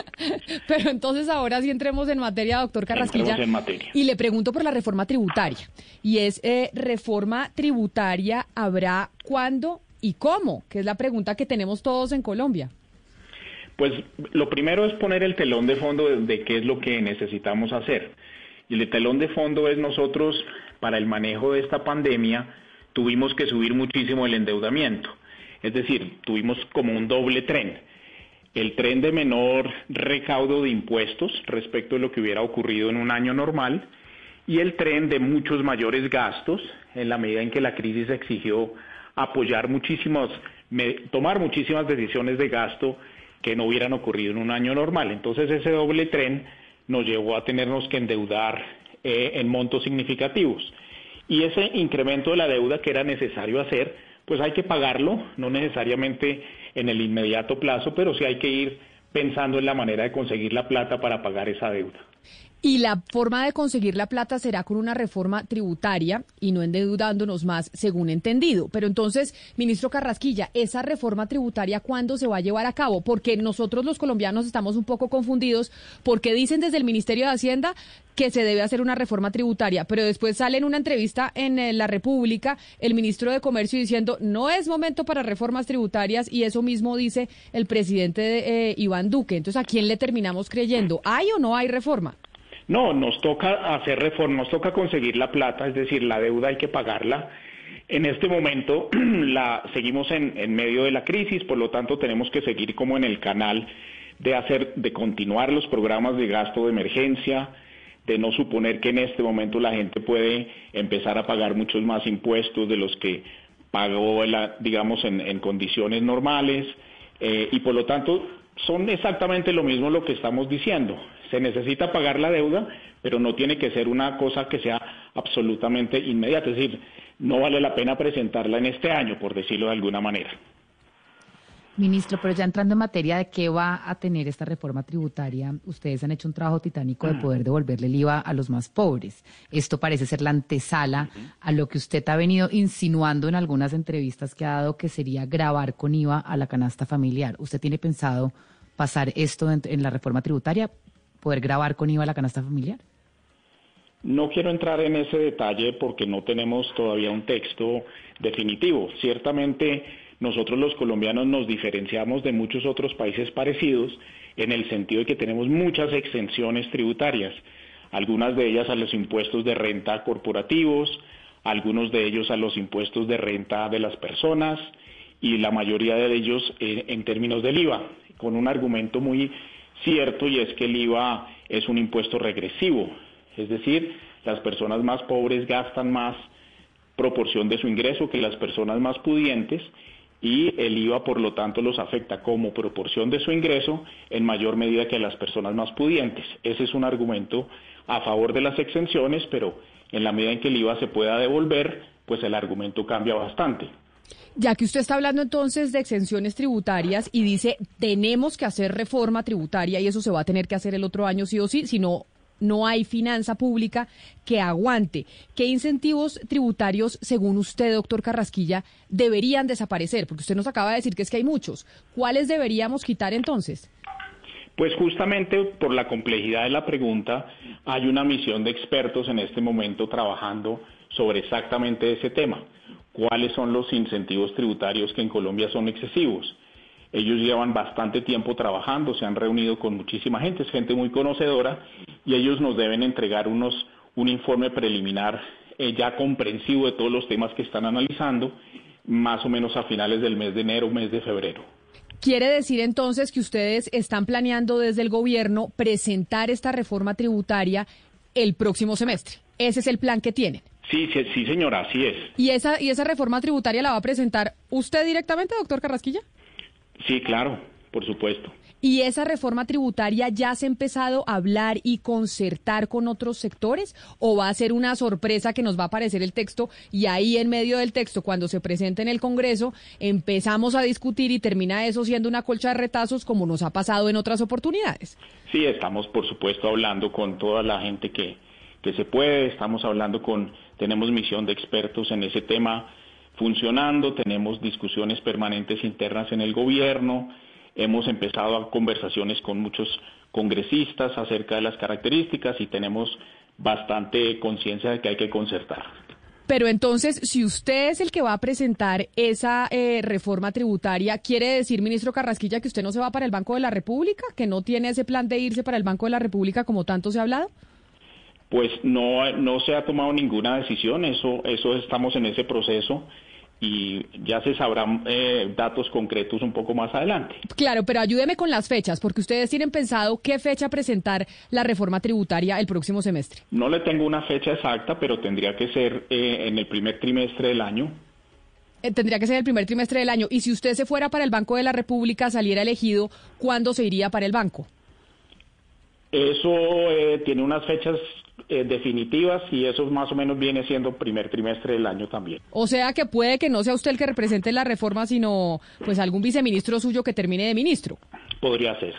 Pero entonces ahora sí entremos en materia, doctor Carrasquilla. En materia. Y le pregunto por la reforma tributaria. Y es, eh, ¿reforma tributaria habrá cuándo y cómo? Que es la pregunta que tenemos todos en Colombia. Pues lo primero es poner el telón de fondo de, qué es lo que necesitamos hacer. Y el telón de fondo es nosotros, para el manejo de esta pandemia, tuvimos que subir muchísimo el endeudamiento. Es decir, tuvimos como un doble tren. El tren de menor recaudo de impuestos respecto de lo que hubiera ocurrido en un año normal y el tren de muchos mayores gastos en la medida en que la crisis exigió apoyar muchísimos, tomar muchísimas decisiones de gasto que no hubieran ocurrido en un año normal. Entonces ese doble tren nos llevó a tenernos que endeudar eh, en montos significativos. Y ese incremento de la deuda que era necesario hacer, pues hay que pagarlo, no necesariamente en el inmediato plazo, pero sí hay que ir pensando en la manera de conseguir la plata para pagar esa deuda. Y la forma de conseguir la plata será con una reforma tributaria y no endeudándonos más, según entendido. Pero entonces, ministro Carrasquilla, ¿esa reforma tributaria cuándo se va a llevar a cabo? Porque nosotros los colombianos estamos un poco confundidos porque dicen desde el Ministerio de Hacienda que se debe hacer una reforma tributaria, pero después sale en una entrevista en eh, La República el ministro de Comercio diciendo no es momento para reformas tributarias y eso mismo dice el presidente eh, Iván Duque. Entonces, ¿a quién le terminamos creyendo? ¿Hay o no hay reforma? No, nos toca hacer reformas, nos toca conseguir la plata, es decir, la deuda hay que pagarla. En este momento la seguimos en, medio de la crisis, por lo tanto tenemos que seguir como en el canal de hacer, de continuar los programas de gasto de emergencia, de no suponer que en este momento la gente puede empezar a pagar muchos más impuestos de los que pagó, digamos, en, condiciones normales, eh, y por lo tanto son exactamente lo mismo lo que estamos diciendo. Se necesita pagar la deuda, pero no tiene que ser una cosa que sea absolutamente inmediata. Es decir, no vale la pena presentarla en este año, por decirlo de alguna manera. Ministro, pero ya entrando en materia de qué va a tener esta reforma tributaria, ustedes han hecho un trabajo titánico de mm. poder devolverle el IVA a los más pobres. Esto parece ser la antesala a lo que usted ha venido insinuando en algunas entrevistas que ha dado, que sería grabar con IVA a la canasta familiar. ¿Usted tiene pensado pasar esto en, la reforma tributaria, poder grabar con IVA la canasta familiar? No quiero entrar en ese detalle porque no tenemos todavía un texto definitivo. Ciertamente nosotros los colombianos nos diferenciamos de muchos otros países parecidos en el sentido de que tenemos muchas exenciones tributarias, algunas de ellas a los impuestos de renta corporativos, algunos de ellos a los impuestos de renta de las personas y la mayoría de ellos en, en términos del IVA, con un argumento muy cierto y es que el IVA es un impuesto regresivo, es decir, las personas más pobres gastan más proporción de su ingreso que las personas más pudientes y el IVA por lo tanto los afecta como proporción de su ingreso en mayor medida que a las personas más pudientes. Ese es un argumento a favor de las exenciones, pero en la medida en que el IVA se pueda devolver, pues el argumento cambia bastante. Ya que usted está hablando entonces de exenciones tributarias y dice tenemos que hacer reforma tributaria y eso se va a tener que hacer el otro año sí o sí, si no no hay finanza pública que aguante. ¿Qué incentivos tributarios, según usted, doctor Carrasquilla, deberían desaparecer? Porque usted nos acaba de decir que es que hay muchos. ¿Cuáles deberíamos quitar entonces? Pues justamente por la complejidad de la pregunta, hay una misión de expertos en este momento trabajando sobre exactamente ese tema. ¿Cuáles son los incentivos tributarios que en Colombia son excesivos? Ellos llevan bastante tiempo trabajando, se han reunido con muchísima gente, es gente muy conocedora y ellos nos deben entregar unos, un informe preliminar eh, ya comprensivo de todos los temas que están analizando, más o menos a finales del mes de enero, mes de febrero. ¿Quiere decir entonces que ustedes están planeando desde el gobierno presentar esta reforma tributaria el próximo semestre? Ese es el plan que tienen. Sí, sí, sí, señora, así es. ¿Y esa, ¿Y esa reforma tributaria la va a presentar usted directamente, doctor Carrasquilla? Sí, claro, por supuesto. ¿Y esa reforma tributaria ya se ha empezado a hablar y concertar con otros sectores? ¿O va a ser una sorpresa que nos va a aparecer el texto y ahí en medio del texto, cuando se presente en el Congreso, empezamos a discutir y termina eso siendo una colcha de retazos como nos ha pasado en otras oportunidades? Sí, estamos por supuesto hablando con toda la gente que, que se puede, estamos hablando con, tenemos misión de expertos en ese tema funcionando, tenemos discusiones permanentes internas en el gobierno, hemos empezado a conversaciones con muchos congresistas acerca de las características y tenemos bastante conciencia de que hay que concertar. Pero entonces, si usted es el que va a presentar esa eh, reforma tributaria, ¿quiere decir, ministro Carrasquilla, que usted no se va para el Banco de la República, que no tiene ese plan de irse para el Banco de la República como tanto se ha hablado? Pues no, no se ha tomado ninguna decisión, eso, eso estamos en ese proceso y ya se sabrán eh, datos concretos un poco más adelante. Claro, pero ayúdeme con las fechas, porque ustedes tienen pensado qué fecha presentar la reforma tributaria el próximo semestre. No le tengo una fecha exacta, pero tendría que ser eh, en el primer trimestre del año. Eh, tendría que ser el primer trimestre del año. Y si usted se fuera para el Banco de la República, saliera elegido, ¿cuándo se iría para el banco? Eso tiene unas fechas eh, definitivas y eso más o menos viene siendo primer trimestre del año también. O sea que puede que no sea usted el que represente la reforma, sino pues algún viceministro suyo que termine de ministro. Podría ser.